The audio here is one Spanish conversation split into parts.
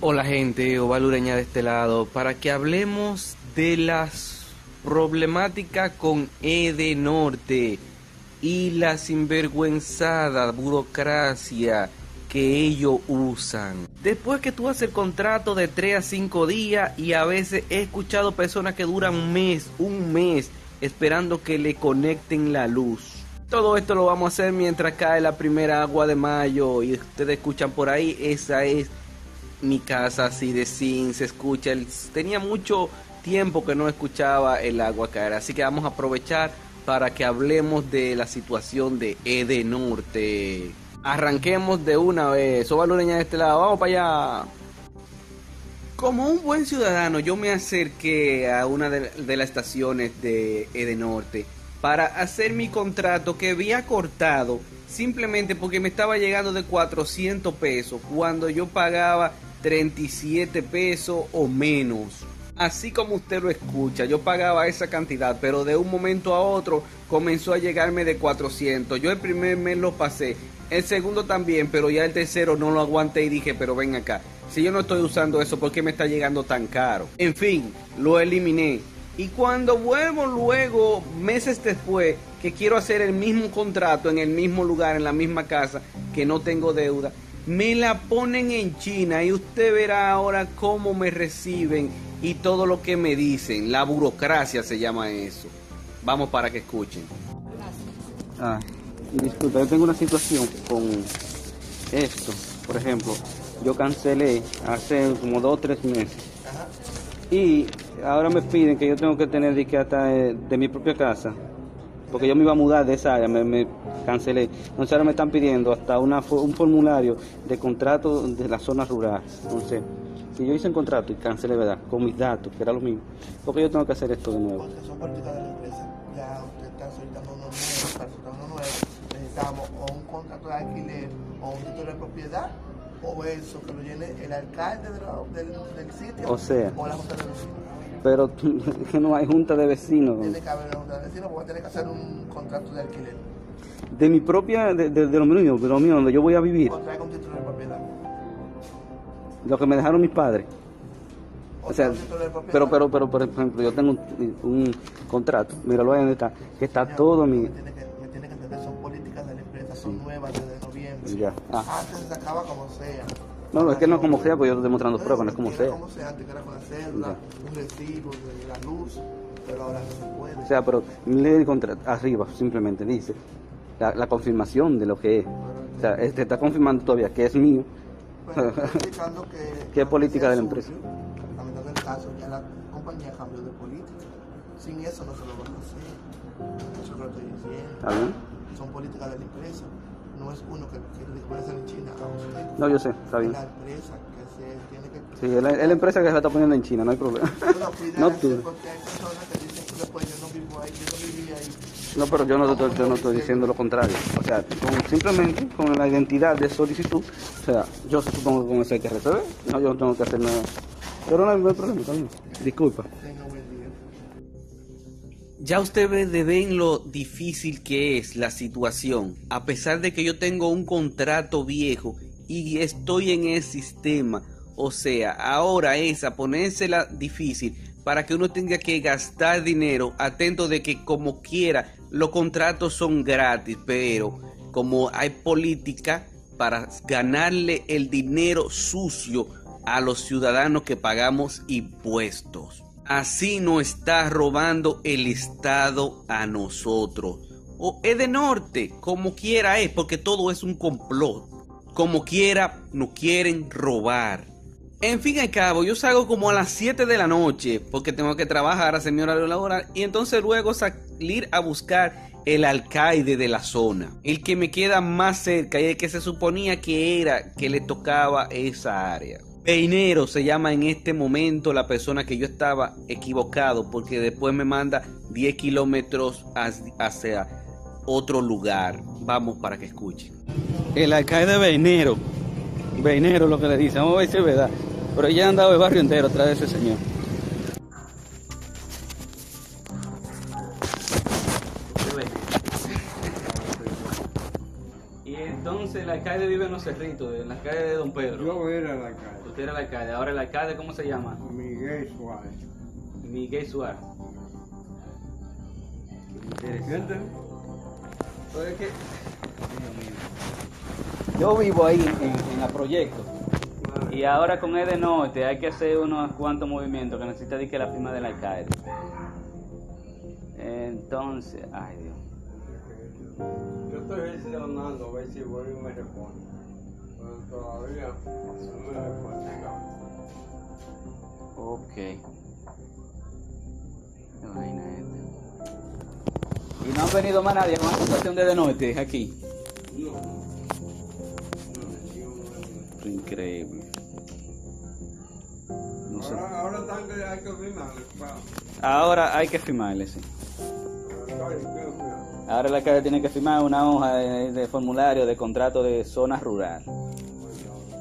Hola gente, Ovalureña de este lado, para que hablemos de las problemáticas con EDE Norte y la sinvergüenzada burocracia que ellos usan. Después que tú haces el contrato de 3 a 5 días y a veces he escuchado personas que duran un mes, un mes, esperando que le conecten la luz. Todo esto lo vamos a hacer mientras cae la primera agua de mayo y ustedes escuchan por ahí, esa es mi casa así de sin, se escucha, tenía mucho tiempo que no escuchaba el agua caer, así que vamos a aprovechar para que hablemos de la situación de Ede Norte. Arranquemos de una vez, Soba Lureña de este lado, vamos para allá. Como un buen ciudadano, yo me acerqué a una de, de las estaciones de Ede Norte para hacer mi contrato que había cortado simplemente porque me estaba llegando de 400 pesos cuando yo pagaba 37 pesos o menos. Así como usted lo escucha, yo pagaba esa cantidad, pero de un momento a otro comenzó a llegarme de 400. Yo el primer mes lo pasé, el segundo también, pero ya el tercero no lo aguanté y dije, pero ven acá, si yo no estoy usando eso, ¿por qué me está llegando tan caro? En fin, lo eliminé. Y cuando vuelvo luego, meses después, que quiero hacer el mismo contrato en el mismo lugar, en la misma casa, que no tengo deuda, me la ponen en China y usted verá ahora cómo me reciben y todo lo que me dicen. La burocracia se llama eso. Vamos para que escuchen. Ah, disculpa, yo tengo una situación con esto. Por ejemplo, yo cancelé hace como dos o tres meses. Y ahora me piden que yo tengo que tener de, hasta de, de mi propia casa porque yo me iba a mudar de esa área, me, me cancelé. Entonces ahora me están pidiendo hasta una, un formulario de contrato de la zona rural. Entonces, si yo hice un contrato y cancelé, ¿verdad? Con mis datos, que era lo mismo, porque yo tengo que hacer esto de nuevo. Porque son políticas de la empresa. Ya usted está solicitando uno nuevo, para solicitar uno nuevo, necesitamos o un contrato de alquiler o un título de propiedad o eso que lo llene el alcalde de la, del, del, sitio o, sea, o la junta de vecinos. Pero que no hay junta de vecinos. Tiene que haber una junta de vecinos porque tiene que hacer un contrato de alquiler. De mi propia, de, de, de lo mío, de lo mío, donde yo voy a vivir. O traiga un título de propiedad. Lo que me dejaron mis padres. O, sea, pero, pero, pero, por ejemplo, yo tengo un, un contrato, míralo ahí donde está, que está Ya, todo mi... Me tiene, que, me tiene que entender, son políticas de la empresa, son nuevas desde noviembre. Ya. Ah. Antes se sacaba como sea. No, no, es que no es como sea, pues yo estoy mostrando pruebas, no es como sea. como sea, antes que era con la cédula, un recibo de la luz, pero ahora no se puede. O sea, pero lee arriba simplemente dice la, la confirmación de lo que es. O sea, este está confirmando todavía que es mío. Bueno, explicando que... ¿Qué política de la empresa? Lamentando el caso, ya la compañía cambió de política. Sin eso no se lo van a hacer. Eso es lo que estoy diciendo. ¿Está bien? Son políticas de la empresa. No es uno que, puede hacer en China a usted. No, yo sé, está bien. La empresa que se tiene que... Sí, es la, es la empresa que se está poniendo en China, no hay problema. Cuidar, No tú. porque hay personas que dicen que después yo no vivo ahí, yo no viví ahí. No, pero yo no, estoy- yo no estoy diciendo lo contrario. O sea, con- simplemente con la identidad de solicitud, o sea, yo supongo que con eso hay que resolver. No, yo no tengo que hacer nada. Pero no hay, no hay problema, bien. Disculpa. Tenga buen día. Ya ustedes ven lo difícil que es la situación, a pesar de que yo tengo un contrato viejo y estoy en el sistema. O sea, ahora es a ponérsela difícil para que uno tenga que gastar dinero, atento de que como quiera, los contratos son gratis, pero como hay política para ganarle el dinero sucio a los ciudadanos que pagamos impuestos. Así nos está robando el Estado a nosotros. O es de norte, como quiera es, porque todo es un complot. Como quiera, nos quieren robar. En fin y cabo, yo salgo como a las 7 de la noche, porque tengo que trabajar, hacer mi horario laboral, y entonces luego salir a buscar el alcaide de la zona, el que me queda más cerca y el que se suponía que era que le tocaba esa área. Peinero se llama en este momento la persona que yo estaba equivocado porque después me manda 10 kilómetros hacia- otro lugar. Vamos para que escuchen. El alcalde Beinero. Beinero lo que le dicen, vamos a ver si es verdad. Pero ya han dado el barrio entero atrás de ese señor. Vive en los cerritos, en la calle de Don Pedro. Yo era la calle. Usted era el alcalde. Ahora el alcalde, ¿cómo se llama? Miguel Suárez. Miguel Suárez. ¿Entiendes? Pues es que- Yo vivo ahí en, en la proyecto. Y ahora con EDE Norte hay que hacer unos cuantos movimientos que necesita de que la firma del alcalde. Entonces, ay Dios. Yo estoy gestionando a ver si voy y me responde. Pero todavía no me. Ok. Qué vaina esta. Y no han venido más nadie con la situación de Norte aquí. No. No, no. Increíble. No sé. Ahora, ahora hay que firmarle. Ahora hay que firmarle, sí. Ahora hay que firmarle. Ahora el alcalde tiene que firmar una hoja de, formulario de contrato de zona rural.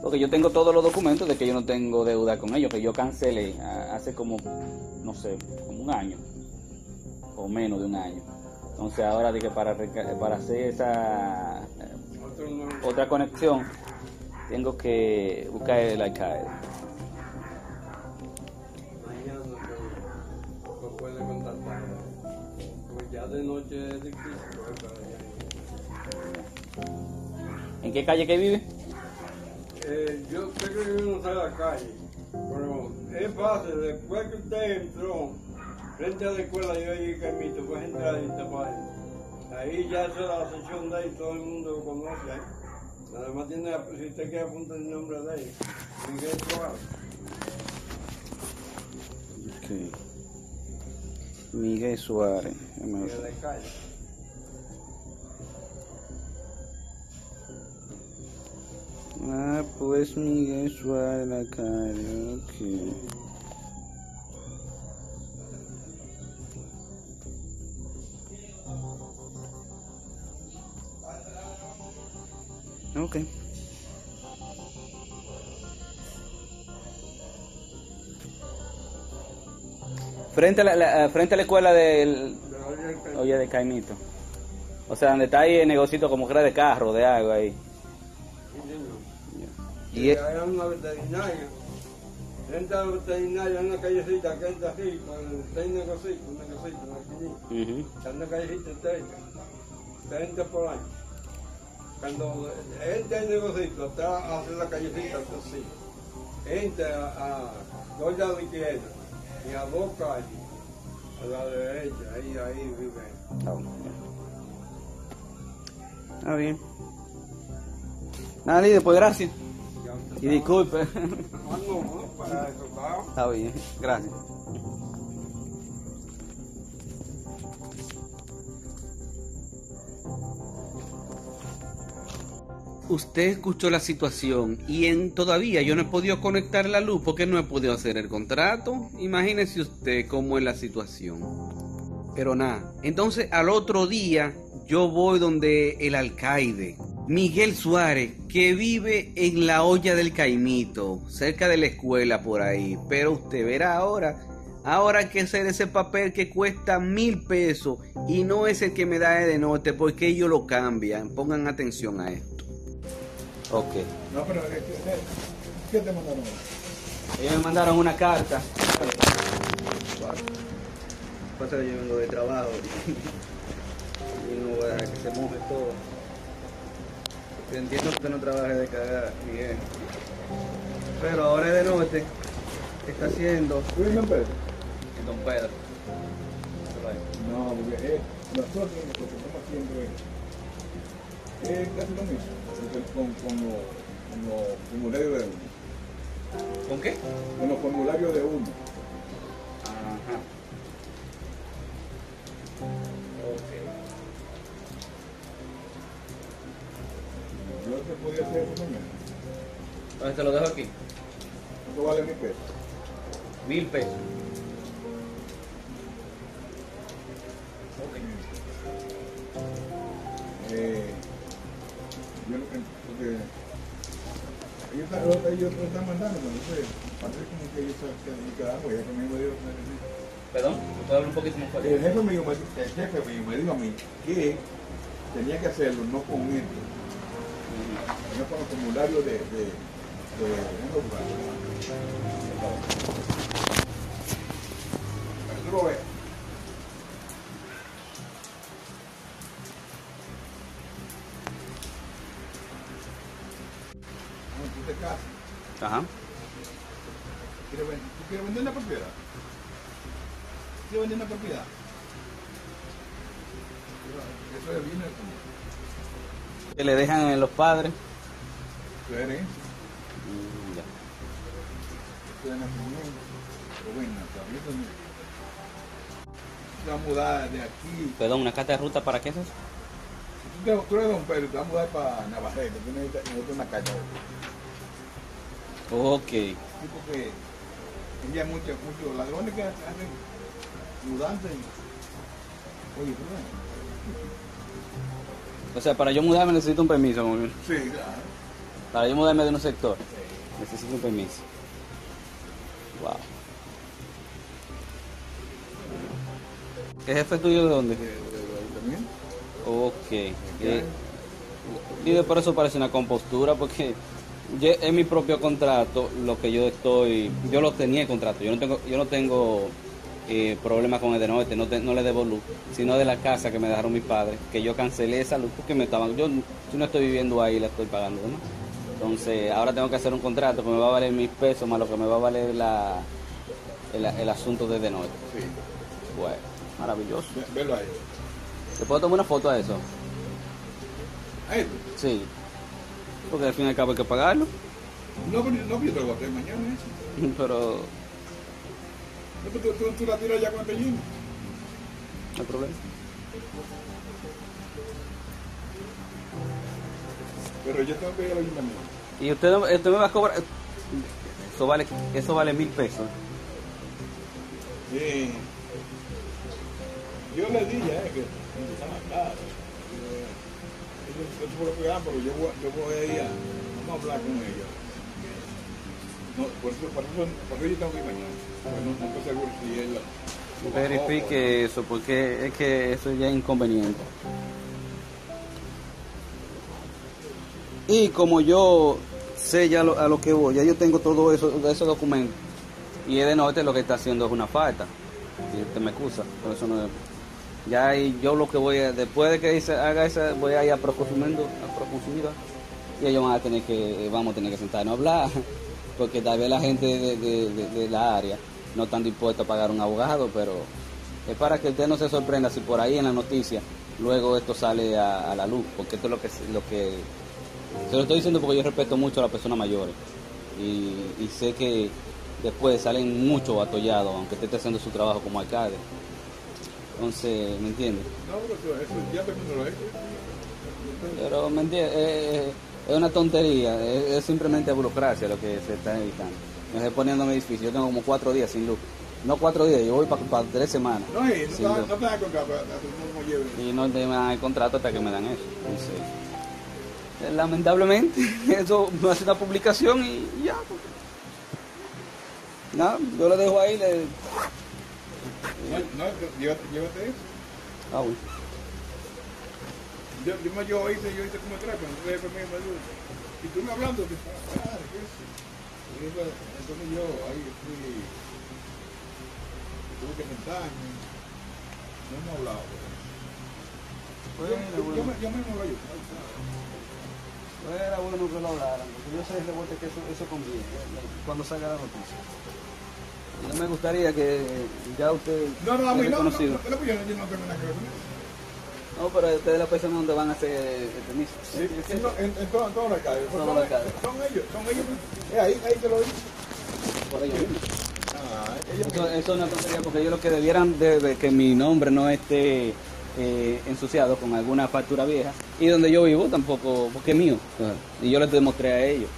Porque yo tengo todos los documentos de que yo no tengo deuda con ellos, que yo cancelé hace como, no sé, como un año. O menos de un año. Entonces ahora dije para, para hacer esa otra conexión, tengo que buscar el alcalde. Pues ya de noche. ¿En qué calle que vive? Eh, yo sé que sale a la calle, pero es fácil. Después que usted entró frente a la escuela, yo ahí camito, pues entrar y tapar. Ahí ya es la sección de ahí, todo el mundo lo conoce ahí. Nada más tiene, si usted quiere apuntar el nombre de ahí, Miguel Suárez. Miguel Suárez. en la calle. Ah, pues Miguel Suárez la calle, ok. Frente a la, frente a la escuela del. Oye, de Caimito. O sea, donde está ahí el negocito como que era de carro, de agua ahí. Y hay una veterinaria. Entra a la veterinaria en una callecita que entra así, con seis negocios, un negocito, una esquinita. Está en una callecita estrecha. Usted entra por ahí. Cuando entra el negocito, está hacia la callecita, así. Entra a dos a la izquierda y a dos calles. A la derecha, ahí, ahí vive. Está bien. Está bien. Nada, líder, pues gracias. Y disculpe. Está bien, gracias. Usted escuchó la situación y en, todavía yo no he podido conectar la luz porque no he podido hacer el contrato. Imagínese usted cómo es la situación. Pero nada, entonces al otro día yo voy donde el alcaide, Miguel Suárez, que vive en la olla del Caimito, cerca de la escuela por ahí. Pero usted verá ahora, ahora hay que hacer ese papel que cuesta mil pesos y no es el que me da de norte porque ellos lo cambian. Pongan atención a esto. Ok. No, pero ¿qué, qué- qué te mandaron? Ellos me mandaron una carta. Pasa que yo vengo de trabajo y no voy a que se moje todo. Entiendo que usted no trabaje de cagar, Miguel. Pero ahora es de. ¿Qué está haciendo? ¿Tú vives en Pedro? En Don Pedro. No, porque eh, nosotros lo que estamos haciendo es, es casi lo mismo, con, con, los, con los formularios de uno. ¿Con qué? Con los formularios de uno. Ajá. Ok. Yo se podía hacer eso mañana. Entonces te lo dejo aquí. Eso vale mi peso. Mil pesos. Eh, yo porque ellos, están- ellos lo están mandando, pero no sé, parece como que ellos se quedaron, ya que me dio Perdón, ¿puedo hablar un poquito más fuerte? El jefe mío me, el jefe mío me dijo a mí que tenía que hacerlo no con esto, no con los formularios de, de, de. Para que tú lo veas. Cuando tú te casas, Ajá. ¿quieres vender, ¿tú quieres vender la propiedad? ¿Quieres vender una propiedad? Eso es bien Que le dejan a los padres. Tu herencia. Mm, ya. En nacimiento, pero bueno, vas a mudar de aquí. Perdón, ¿una carta de ruta para qué es eso? Si tú, te, tú eres don Pedro, te vas a mudar para Navarrete, tú necesitas, necesitas una carta. Ok. Sí, porque ella hay muchos, muchos ladrones que hacen mudanzas y. Oye, ¿tú? O sea, para yo mudarme necesito un permiso. Sí, claro. Para yo mudarme de un sector, necesito un permiso. Wow. ¿El jefe tuyo de dónde? Ok. Eh, y de por eso parece una compostura, porque yo- en mi propio contrato, lo que yo estoy, yo lo tenía el contrato, yo no tengo, yo no tengo eh, problemas con el de norte, no, te- no le debo luz, sino de la casa que me dejaron mis padres, que yo cancelé esa luz porque me estaban, yo si no estoy viviendo ahí, la estoy pagando, ¿no? Entonces, ahora tengo que hacer un contrato que me va a valer mis pesos más lo que me va a valer la, el, el asunto de de norte. Sí. Bueno, maravilloso. Ve- Velo ahí. ¿Te puedo tomar una foto a eso? A esto. Sí. Porque al fin y al cabo hay que pagarlo. No, pero no, yo te lo voy a hacer mañana eso. Pero No, pero Tú, tú, tú la tiras ya con el pellín. no hay problema. Pero yo tengo que ir al ayuntamiento. Y usted, usted me va a cobrar. Eso vale, eso vale mil pesos. Sí. Yo le dije eh, que está más caro. Eh, Ellos se lo pegan, pero yo voy, yo voy a ir a, vamos a hablar con ellos. No, por, eso, por, eso, por eso yo tengo que ir mañana. Porque no, no estoy seguro si él Verifique eso, porque es que eso ya es inconveniente. Y como yo sé ya lo- a lo que voy, ya yo tengo todo eso, esos documentos. Y el de norte lo que está haciendo es una falta. Y usted me excusa, por eso no. Ya ahí yo lo que voy a, después de que haga esa, voy a ir a procuramiento, a procuraduría, y ellos van a tener que, vamos a tener que sentarnos a hablar, porque tal vez la gente de la área no están dispuestos a pagar un abogado, pero es para que usted no se sorprenda si por ahí en la noticia luego esto sale a, a la luz, porque esto es lo que, lo que se lo estoy diciendo porque yo respeto mucho a las personas mayores y, y sé que después salen mucho atollados, aunque usted esté haciendo su trabajo como alcalde. Entonces, ¿me entiende? No, pero eso, ya lo. Pero, ¿me entiende? Eh, eh, es una tontería, es, es simplemente burocracia lo que se está evitando. Me estoy poniendo mi edificio, yo tengo como cuatro días sin luz. No cuatro días, yo voy para tres semanas. No, y no, te- no te das cuenta, pero no lleve. y no te dan el contrato hasta que me dan eso. Entonces, lamentablemente, eso no hace una publicación y ya. porque- Nada, yo lo dejo ahí. Le... No, no, llévate, llévate eso. Ah, bueno. Yo, yo, yo hice, yo hice como cuando entonces me ayudó. Y tú me hablando, que ah, ¿qué es entonces, yo ahí fui, tuve que sentarme, no hemos hablado. Yo, yo, yo, me- yo mismo lo ayudo. Era bueno que lo hablaran, porque yo sé de vuelta que eso, eso conviene, eh, cuando salga la noticia. Y no me gustaría que ya usted No, no, a mí no, no, no, no, yo no yo no tengo nada que ver con eso. No, pero ustedes es la persona donde van a hacer el permiso. Sí, sí, no, en, en todas todas las calles. Son, ellos, son ellos. Eh, ahí, ahí te lo digo. Por ello mismo. Ah, ellos Eso, eso es una tontería porque ellos lo que debieran de, de que mi nombre no esté eh, ensuciado con alguna factura vieja y donde yo vivo tampoco, porque es mío. Y yo les demostré a ellos.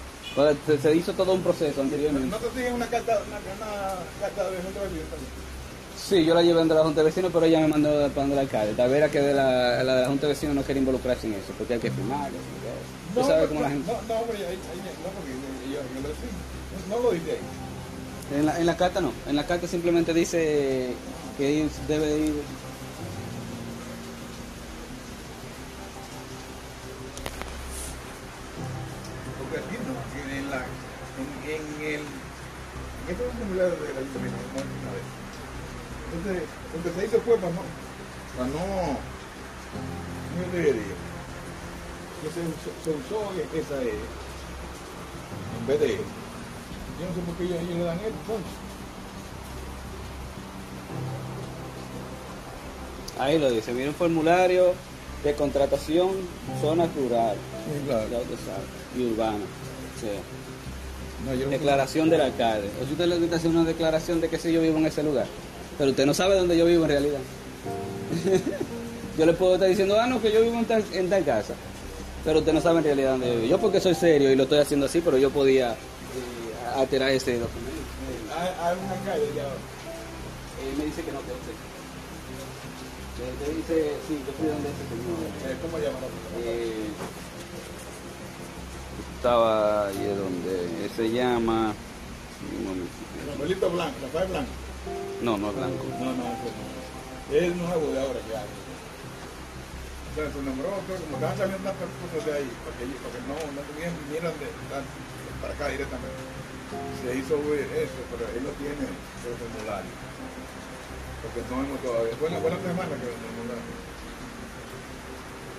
Se, se hizo todo un proceso anteriormente. ¿No te siguen una carta, una, una carta de gente de también? Sí, yo la llevé ante la Junta de Vecinos, pero ella me mandó para donde el alcalde. Tal vez era que de la, la de la Junta de Vecinos no quería involucrarse en eso, porque hay que firmar. Cómo la gente... No, no, hombre, ahí, ahí, no, porque yo, yo lo decía. No lo dice ahí. En la, en la carta no, en la carta simplemente dice que debe ir... en este formulario del ayuntamiento, como una vez. Entonces, lo que se hizo fue para no, para no, ¿cómo yo te diría? Que se, usó- usó esa E en vez de. Yo no sé por qué ellos, ellos le dan esto, entonces. Ahí lo dice, mira un formulario de contratación zona rural, Sí, sabe, y urbana. Sea, No, yo no- declaración del alcalde. O si usted le gusta hacer una declaración de que si yo vivo en ese lugar, pero usted no sabe dónde yo vivo en realidad. yo le puedo estar diciendo, ah, no, que yo vivo en tal, en tal casa, pero usted no sabe en realidad dónde yo vivo. Yo porque soy serio y lo estoy haciendo así, pero yo podía eh, alterar ese documento. Hay, una calle ya. Él me dice que no, que no sé. Él te dice, sí, yo fui donde ese señor. eh, ¿Cómo llama la persona? Estaba ahí donde se llama. momentito. Rafaelito Blanco, Rafael Blanco. No, no es blanco. No, no, no. Es el nuevo de ahora que. O sea, se nombró, pero como estaban saliendo tantas cosas de ahí, para que, para que no, no tuvieran, vinieran de, para acá directamente. Se hizo eso, pero él lo tiene el formulario. Porque no hemos todavía. Fue la buena semana que lo formulario.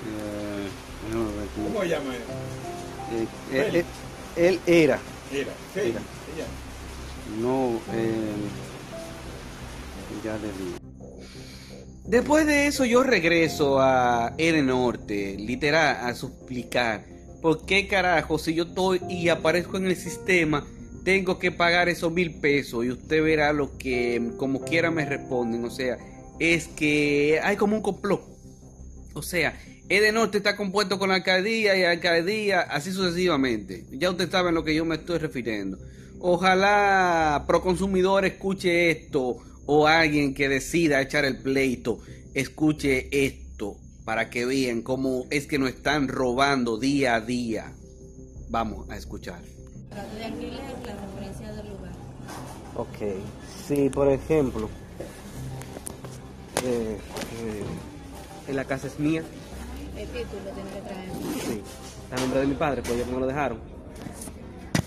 Eh, cómo- ¿Cómo se llama él? Eh, él, él- era, Era. Mira. Ella. no, eh, ya le digo. Después de eso yo regreso a R Norte, literal, a suplicar. ¿Por qué carajo si yo estoy y aparezco en el sistema, tengo que pagar esos mil pesos? Y usted verá lo que como quiera me responden. O sea, es que hay como un complot. O sea, EDE Norte está compuesto con la alcaldía y alcaldía, así sucesivamente. Ya usted sabe a lo que yo me estoy refiriendo. Ojalá Proconsumidor escuche esto o alguien que decida echar el pleito escuche esto para que vean cómo es que nos están robando día a día. Vamos a escuchar. Trato de alquiler, la referencia del lugar. Ok, sí, por ejemplo, eh, eh, la casa es mía, El título tiene que traer. sí, está a nombre de mi padre, pues ellos me lo dejaron.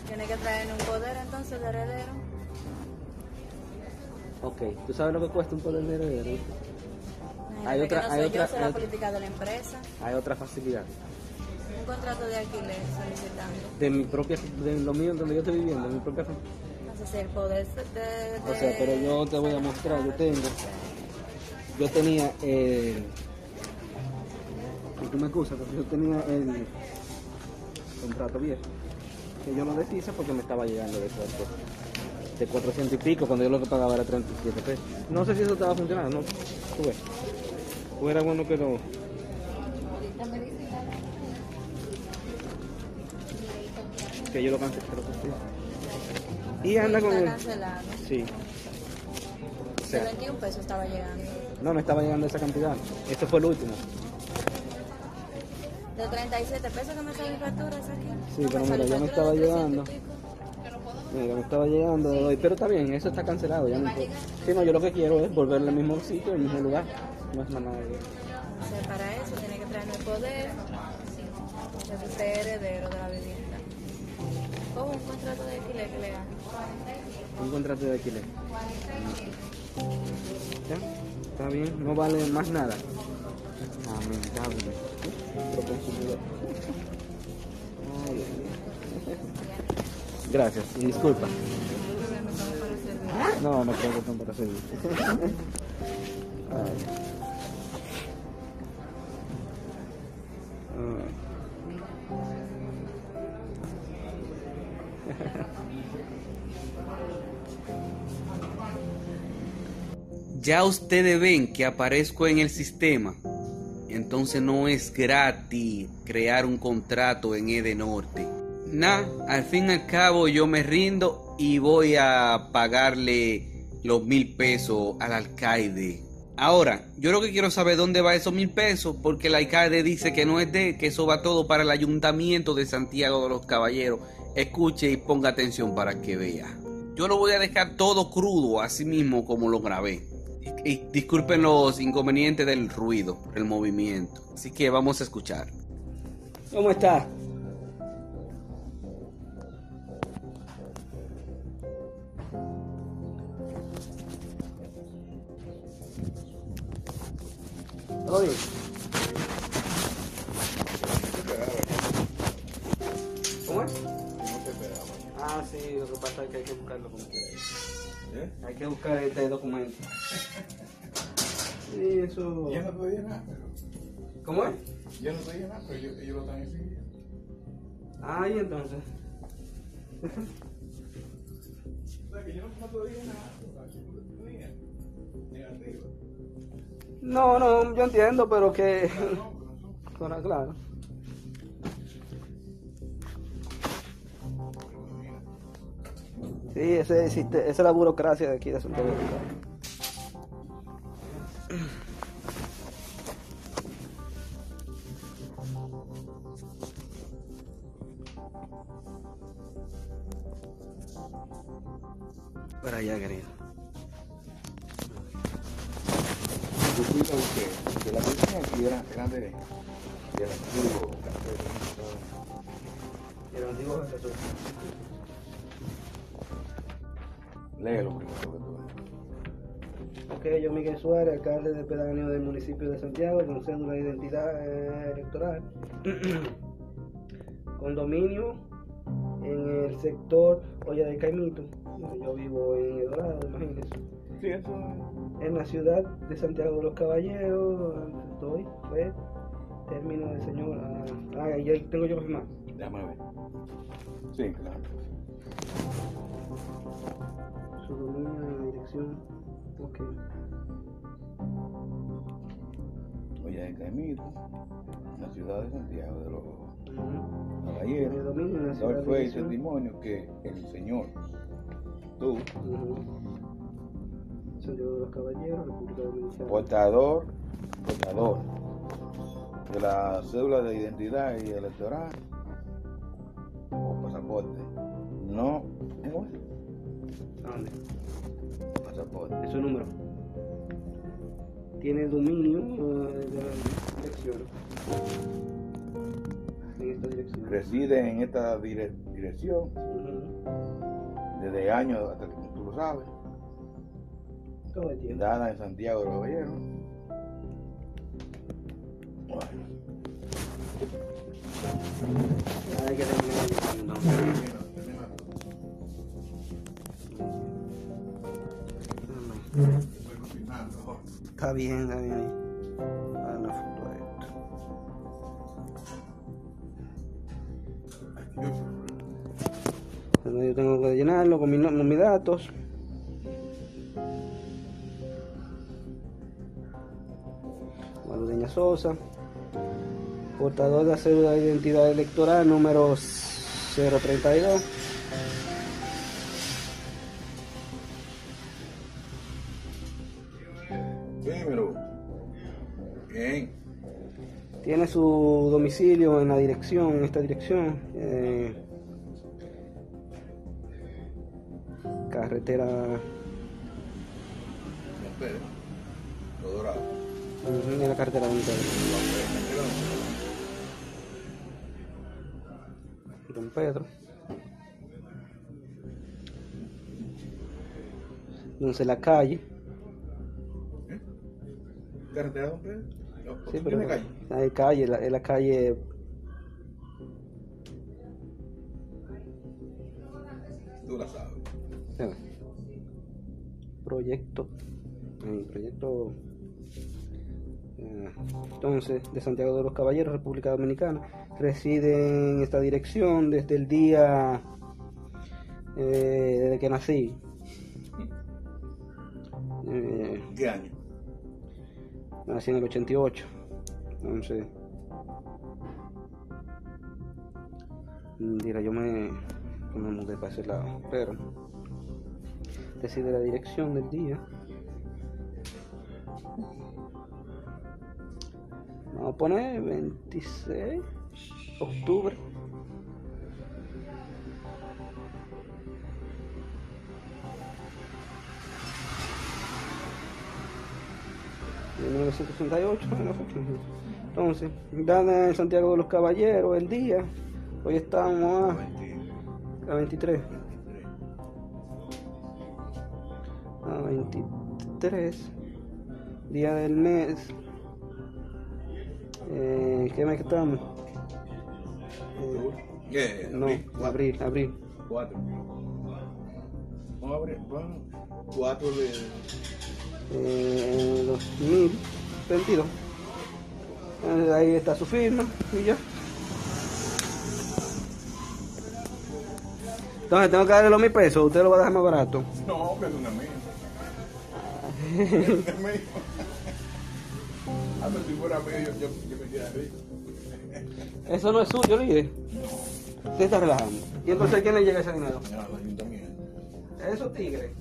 Tiene que traer un poder entonces de heredero. Ok, ¿tú sabes lo que cuesta un poder de heredero? Hay otra- que no hay otra- yo, hay otra- política de la empresa. Hay otra facilidad. Un contrato de alquiler solicitando. De mi propia, de lo mío, donde yo estoy viviendo, de mi propia familia. Entonces, si el poder de, de- O sea, pero yo te voy a mostrar, yo tengo, yo tenía el, y tú me excusas, porque yo tenía el contrato viejo, que yo lo deshice porque me estaba llegando de cuatro, de 400 y pico, cuando yo lo que pagaba era 37 pesos. No sé si eso estaba funcionando, no, tú ves. Fuera bueno que lo... Que yo lo cancelé. Y anda con cancelado. Sí. O sea, 71 pesos estaba llegando. no me estaba llegando esa cantidad. Este fue el último. De 37 pesos que me sale factura, ¿es aquí? Sí, No pero mira, ya me estaba de 300 y llegando. Mira, me estaba llegando de hoy. Pero está bien, eso está cancelado. Ya no importa. Sí, no, yo lo que quiero es volver al mismo sitio, al mismo lugar. No es más nada. de- O sea, para eso tiene que traerme el poder de que usted es heredero de la vivienda. O un contrato de alquiler que le haga. Un contrato de alquiler. ¿Ya? Está bien, no vale más nada. Lamentable. Gracias, y disculpa. No, no que estén para. Ay. Ya ustedes ven que aparezco en el sistema. Entonces no es gratis crear un contrato en EDE Norte. Nah, al fin y al cabo yo me rindo y voy a pagarle los mil pesos al alcalde. Ahora, yo lo que quiero saber dónde va esos mil pesos, porque el alcalde dice que no es de que eso va todo para el ayuntamiento de Santiago de los Caballeros. Escuche y ponga atención para que vea. Yo lo voy a dejar todo crudo, así mismo como lo grabé. Y disculpen los inconvenientes del ruido, el movimiento. Así que vamos a escuchar. ¿Cómo está? Oye. ¿Cómo es? Ah, sí, lo que pasa es que hay que buscarlo como quiera. ¿Eh? Hay que buscar este documento. Eso. Yo no dije nada, pero. ¿Cómo es? Yo no dije nada, pero ellos lo están exigiendo. Ah, y entonces. O sea, que yo no nada, no tenía. No, no, yo entiendo, pero que. Claro, claro. Sí, ese, esa es la burocracia de aquí de Santiago de alcalde de pedáneo del municipio de Santiago, con cédula de identidad eh, electoral. Condominio en el sector Olla del Caimito. Yo vivo en El Dorado, imagínense. Sí, eso En la ciudad de Santiago de los Caballeros, estoy, fue término del señor. Ah, ah, y ahí tengo yo que firmar. Déjame ver. Sí, claro. Su dominio en la dirección. Ok. Oye, de Caimito, en la ciudad de Santiago de los Caballeros. fue el dirección. testimonio que el señor, tú, Ujú. Santiago de los Caballeros, República Dominicana. portador, portador de la cédula de identidad y electoral o pasaporte. No, ¿cómo es? ¿A dónde? Pasaporte. Es su número. Tiene dominio eh, de la dirección. En esta dirección. Reside en esta dire- dirección Ujú. desde años hasta que tú lo sabes. Todo el tiempo. Dada en Santiago de los Caballeros. Bueno, Hay que terminar Está bien. Dale una foto a esto. Yo tengo que llenarlo con mis datos. Madureña Sosa. Portador de la cédula de identidad electoral número 032. Tiene su domicilio en la dirección, en esta dirección. eh, carretera Don Pedro. Lo dorado. en la carretera Don Pedro. Don Pedro. Entonces la calle. ¿Carretera Don Pedro? Sí, ¿tú pero calle? hay calle, la, es la calle Tú la sabes. Espera. Proyecto. proyecto. eh, Entonces, de Santiago de los Caballeros, República Dominicana. Reside en esta dirección desde el día. eh, desde que nací. nací en el 88. Entonces, mira, yo me, me mudé para ese lado, pero decide la dirección del día. Vamos a poner 26 octubre 1968. Entonces, dan en Santiago de los Caballeros el día. Hoy estamos a, a 23. A 23. Día del mes. Eh, ¿Qué mes estamos? Eh, no, abril, abril. 4. No, abril, 4 de... Eh, 2022. Eh, ahí está su firma y ya. Entonces tengo que darle los mil pesos, usted lo va a dejar más barato. No, que es una mía. Ah, pero si fuera mío, yo, me rico. Eso no es suyo, líder. Usted está relajando. ¿Y entonces quién le llega ese dinero? Al ayuntamiento. Esos tigres.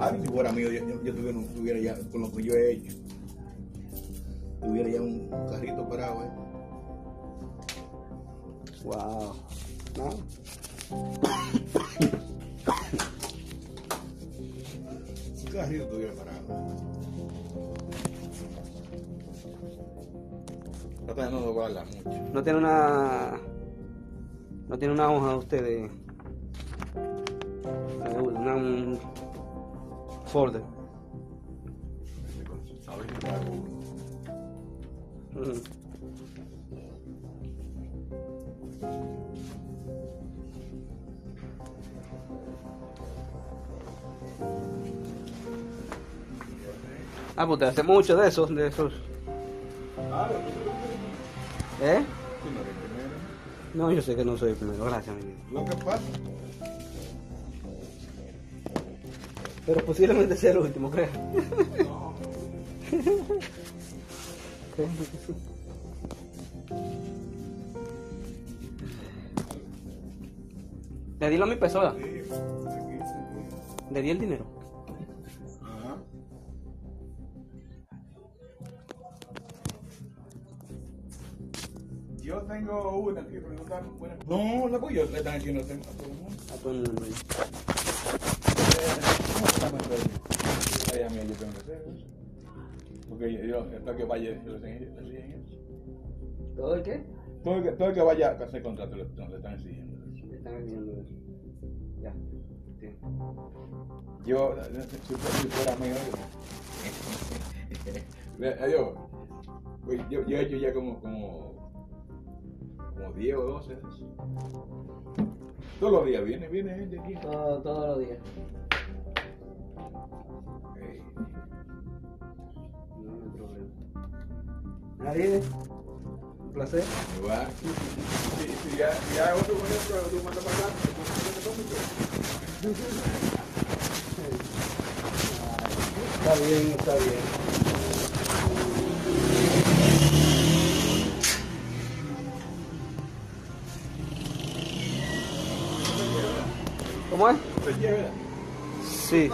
Ah, si fuera mío, yo, yo, yo tuviera, tuviera ya, con lo que yo he hecho, tuviera ya un carrito parado, ¿eh? Wow. No. Un carrito tuviera parado. No tiene una. No tiene una hoja usted de. Un folder. Ujú. Ah, pues te hace mucho de esos, de esos. ¿Eh? no yo sé que no soy el primero, gracias, mi vida. Lo que pasa, Pero posiblemente sea el último, creo. Que sí. Le di sí, aquí, aquí. Le di el dinero. Ajá. Yo tengo una aquí, preguntar. No, la voy yo le están tengo a todo el mundo. A todo el mundo. ahí. ¿Cómo se llama el Ay, a mí yo tengo que hacer eso. Porque yo, hasta que vaya, yo le le enseño eso. ¿Todo el qué? Todo el que, todo el que vaya a hacer contrato le, le están exigiendo eso. Me están enviando eso. Ya. Sí. Yo, si fuera, mío, yo- adiós. Pues yo, yo he hecho ya como, como, como 10 o 12 de eso. Todos los días viene, viene gente aquí. Todo- todos los días. No, problema. Nadie. Un placer. Si, ya, hay otro tú mandas para acá, Está bien, está bien. ¿Cómo es? Sí.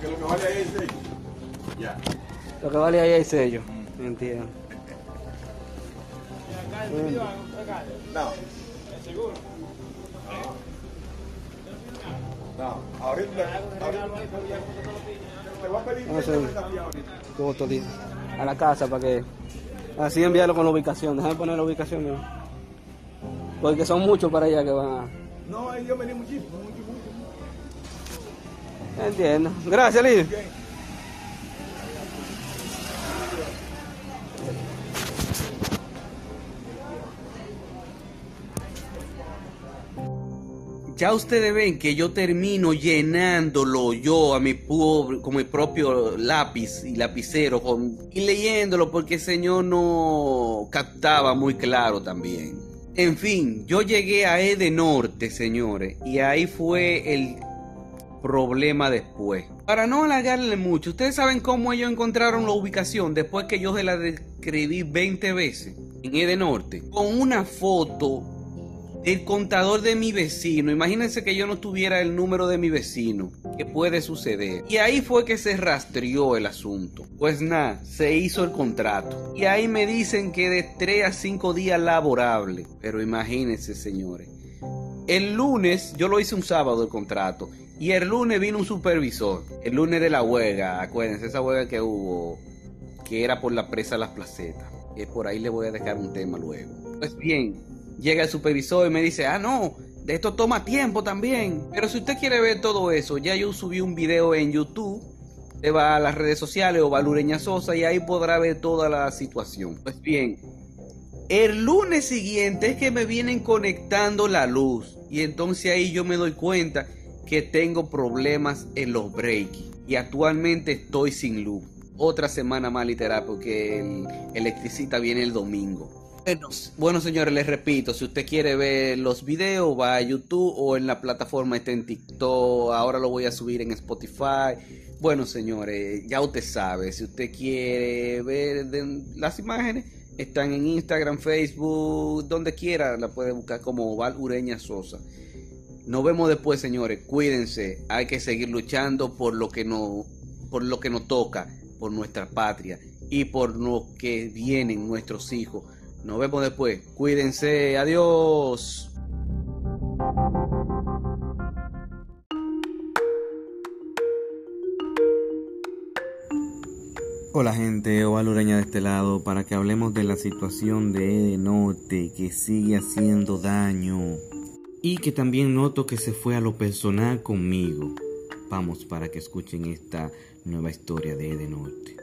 Que lo que vale ahí es seis. Ya. Lo que vale ahí es sello. Entiendo. No. No, ahorita, ahorita te voy a pedir No sé. A la casa para que. Así enviarlo con la ubicación. Déjame poner la ubicación. ¿no? Porque son muchos para allá que van a. No, ahí yo me di muchísimo, mucho, mucho. Entiendo. Gracias, Lidia. Ya ustedes ven que yo termino llenándolo yo a mi pobre, con mi propio lápiz y lapicero y leyéndolo porque el señor no captaba muy claro también. En fin, yo llegué a Ede Norte, señores, y ahí fue el problema después. Para no alargarle mucho, ustedes saben cómo ellos encontraron la ubicación después que yo se la describí 20 veces en Ede Norte, con una foto el contador de mi vecino. Imagínense que yo no tuviera el número de mi vecino. ¿Qué puede suceder? Y ahí fue que se rastreó el asunto. Pues nada, se hizo el contrato. Y ahí me dicen que de 3 a 5 días laborables. Pero imagínense, señores. El lunes, yo lo hice un sábado el contrato. Y el lunes vino un supervisor. El lunes de la huelga, acuérdense, esa huelga que hubo, que era por la presa Las Placetas. Que por ahí le voy a dejar un tema luego. Pues bien, llega el supervisor y me dice, ah, no, de esto toma tiempo también. Pero si usted quiere ver todo eso, ya yo subí un video en YouTube. Usted va a las redes sociales o va a Lureña Sosa y ahí podrá ver toda la situación. Pues bien, El lunes siguiente es que me vienen conectando la luz y entonces ahí yo me doy cuenta que tengo problemas en los breaks y actualmente estoy sin luz. Otra semana más literal porque el electricista viene el domingo. Bueno, bueno, señores, les repito, si usted quiere ver los videos, va a YouTube o en la plataforma está en TikTok, ahora lo voy a subir en Spotify. Bueno, señores, ya usted sabe, si usted quiere ver las imágenes, están en Instagram, Facebook, donde quiera, la puede buscar como Val Ureña Sosa. Nos vemos después, señores. Cuídense. Hay que seguir luchando por lo que nos, por lo que nos toca, por nuestra patria y por lo que vienen nuestros hijos. Nos vemos después. Cuídense. Adiós. Hola gente, Oval Ureña de este lado para que hablemos de la situación de Norte que sigue haciendo daño y que también noto que se fue a lo personal conmigo. Vamos para que escuchen esta nueva historia de Edenorte.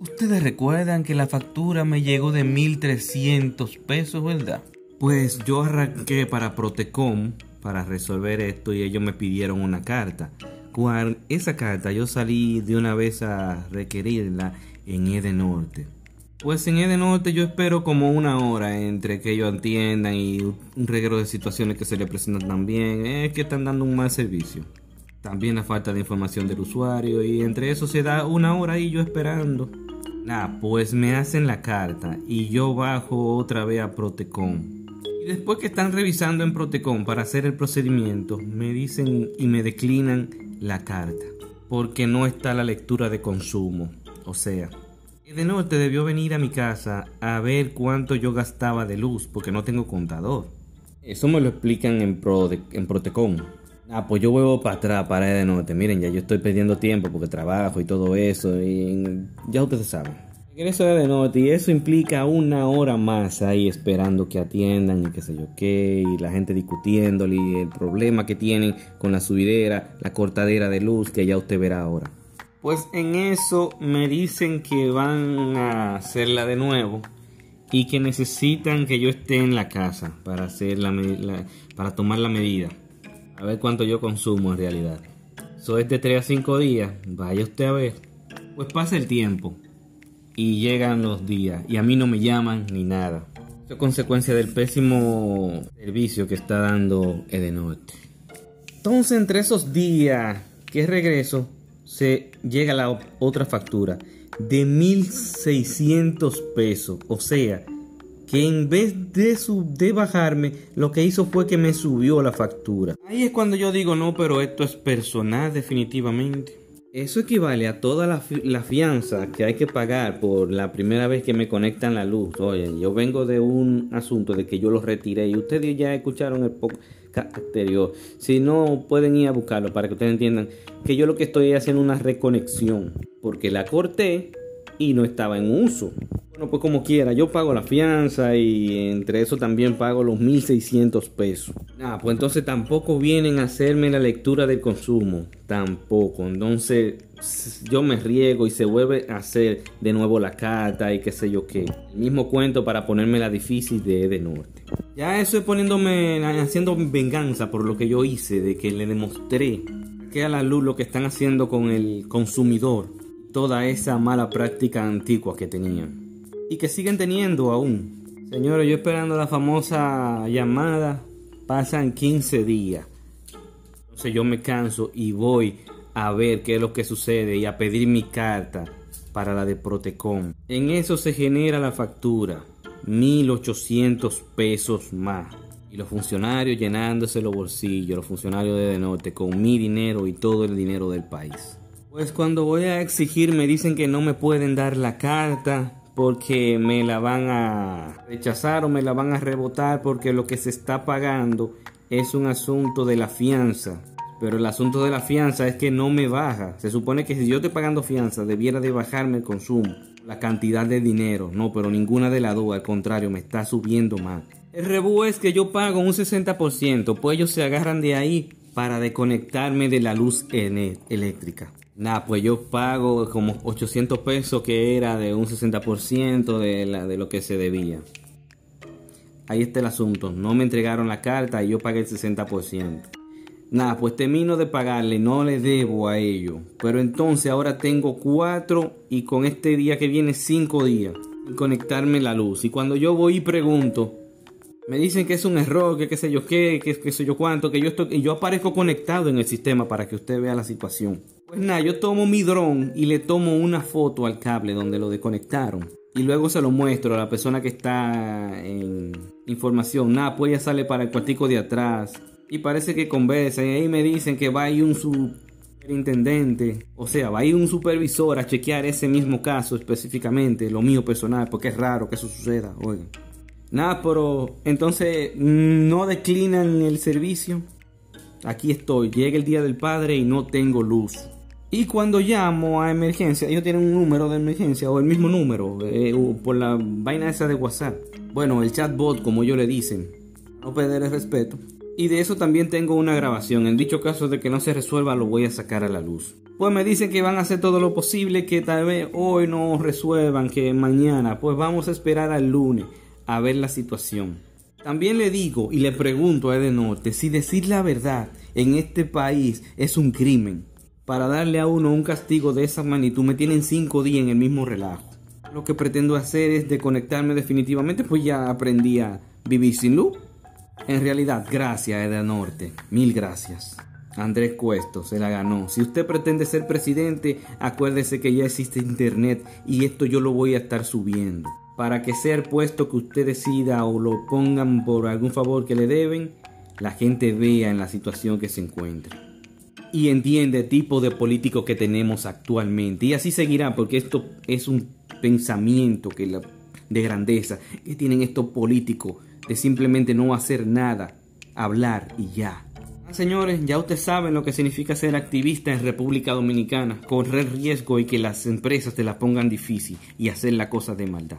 Ustedes recuerdan que la factura me llegó de 1300 pesos, ¿verdad? Pues yo arranqué para Protecom para resolver esto y ellos me pidieron una carta. Con esa carta yo salí de una vez a requerirla en Edenorte. Pues en Edenorte yo espero como una hora entre que ellos atiendan y un reguero de situaciones que se le presentan también. Es que están dando un mal servicio. También la falta de información del usuario y entre eso se da una hora ahí yo esperando. Ah, pues me hacen la carta y yo bajo otra vez a Protecom. Después que están revisando en Protecom para hacer el procedimiento, me dicen y me declinan la carta. Porque no está la lectura de consumo. O sea, de norte debió venir a mi casa a ver cuánto yo gastaba de luz porque no tengo contador. Eso me lo explican en, Pro en Protecom. Ah, pues yo vuelvo para atrás, para de. Miren, ya yo estoy perdiendo tiempo porque trabajo y todo eso. Y ya ustedes saben. Regreso de norte y eso implica una hora más ahí esperando que atiendan y qué sé yo qué. Y la gente discutiéndole y el problema que tienen con la subidera, la cortadera de luz que ya usted verá ahora. Pues en eso me dicen que van a hacerla de nuevo y que necesitan que yo esté en la casa para hacer la, para tomar la medida. A ver cuánto yo consumo en realidad. Eso es de 3 a 5 días. Vaya usted a ver. Pues pasa el tiempo y llegan los días y a mí no me llaman ni nada. Eso es consecuencia del pésimo servicio que está dando Edenorte. Entonces entre esos días que regreso se llega la otra factura de 1600 pesos. O sea, que en vez de, de bajarme, lo que hizo fue que me subió la factura. Ahí es cuando yo digo, no, pero esto es personal definitivamente. Eso equivale a toda la, la, fianza que hay que pagar por la primera vez que me conectan la luz. Oye, yo vengo de un asunto de que yo lo retiré y ustedes ya escucharon el poco anterior. Si no, pueden ir a buscarlo para que ustedes entiendan que yo lo que estoy haciendo una reconexión. Porque la corté y no estaba en uso. Bueno, pues como quiera, yo pago la fianza y entre eso también pago los 1600 pesos. Ah, pues entonces tampoco vienen a hacerme la lectura del consumo. Tampoco. Entonces yo me riego y se vuelve a hacer de nuevo la carta y qué sé yo qué. El mismo cuento para ponerme la difícil de de norte. Ya eso es poniéndome, haciendo venganza por lo que yo hice, de que le demostré que a la luz lo que están haciendo con el consumidor, toda esa mala práctica antigua que tenían y que siguen teniendo aún. Señores, yo esperando la famosa llamada, pasan 15 días. Entonces yo me canso y voy a ver qué es lo que sucede y a pedir mi carta para la de Protecom. En eso se genera la factura, 1800 pesos más. Y los funcionarios llenándose los bolsillos, los funcionarios de Denote con mi dinero y todo el dinero del país. Pues cuando voy a exigir me dicen que no me pueden dar la carta porque me la van a rechazar o me la van a rebotar porque lo que se está pagando es un asunto de la fianza. Pero el asunto de la fianza es que no me baja. Se supone que si yo estoy pagando fianza debiera de bajarme el consumo, la cantidad de dinero. No, pero ninguna de las dos, al contrario, me está subiendo más. El rebú es que yo pago un 60%, pues ellos se agarran de ahí para desconectarme de la luz eléctrica. Nada, pues yo pago como 800 pesos que era de un 60% de, la, de lo que se debía. Ahí está el asunto. No me entregaron la carta y yo pagué el 60%. Nada, pues termino de pagarle, no le debo a ellos. Pero entonces ahora tengo cuatro y con este día que viene cinco días sin conectarme la luz. Y cuando yo voy y pregunto, me dicen que es un error, que qué sé yo qué, que qué sé yo cuánto, que yo estoy, y yo aparezco conectado en el sistema para que usted vea la situación. Pues nada, yo tomo mi dron y le tomo una foto al cable donde lo desconectaron. Y luego se lo muestro a la persona que está en información. Nada, pues ya sale para el cuartico de atrás. Y parece que conversan. Y ahí me dicen que va a ir un superintendente. O sea, va a ir un supervisor a chequear ese mismo caso específicamente. Lo mío personal. Porque es raro que eso suceda. Oigan. Nada, pero entonces no declinan el servicio. Aquí estoy, llega el día del padre y no tengo luz. Y cuando llamo a emergencia, ellos tienen un número de emergencia o el mismo número eh, por la vaina esa de WhatsApp. Bueno, el chatbot, como ellos le dicen. No perder el respeto. Y de eso también tengo una grabación. En dicho caso de que no se resuelva, lo voy a sacar a la luz. Pues me dicen que van a hacer todo lo posible, que tal vez hoy no resuelvan, que mañana. Pues vamos a esperar al lunes a ver la situación. También le digo y le pregunto a Edenorte si decir la verdad en este país es un crimen. Para darle a uno un castigo de esa magnitud me tienen cinco días en el mismo relajo. Lo que pretendo hacer es desconectarme definitivamente, pues ya aprendí a vivir sin luz. En realidad, gracias Edenorte, mil gracias. Andrés Cuesto se la ganó. Si usted pretende ser presidente, acuérdese que ya existe internet y esto yo lo voy a estar subiendo para que sea puesto que usted decida o lo pongan por algún favor que le deben, la gente vea en la situación que se encuentra. Y entiende el tipo de político que tenemos actualmente. Y así seguirá, porque esto es un pensamiento que de grandeza que tienen estos políticos de simplemente no hacer nada, hablar y ya. Ah, señores, ya ustedes saben lo que significa ser activista en República Dominicana, correr riesgo y que las empresas te la pongan difícil y hacer la cosa de maldad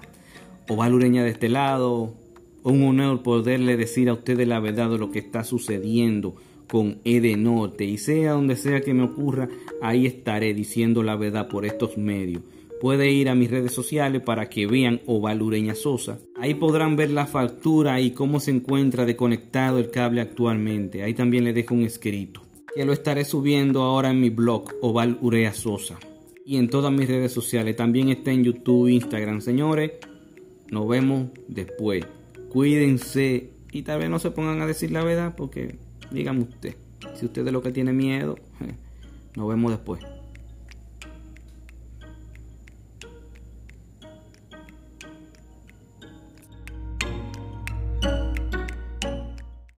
o Ureña de este lado. Un honor poderle decir a ustedes la verdad de lo que está sucediendo con Edenorte. Y sea donde sea que me ocurra, ahí estaré diciendo la verdad por estos medios. Puede ir a mis redes sociales para que vean Oval Ureña Sosa. Ahí podrán ver la factura y cómo se encuentra desconectado el cable actualmente. Ahí también le dejo un escrito. Que lo estaré subiendo ahora en mi blog Oval Urea Sosa. Y en todas mis redes sociales. También está en YouTube, Instagram. Señores, nos vemos después. Cuídense y tal vez no se pongan a decir la verdad porque díganme usted. Si usted es lo que tiene miedo, nos vemos después.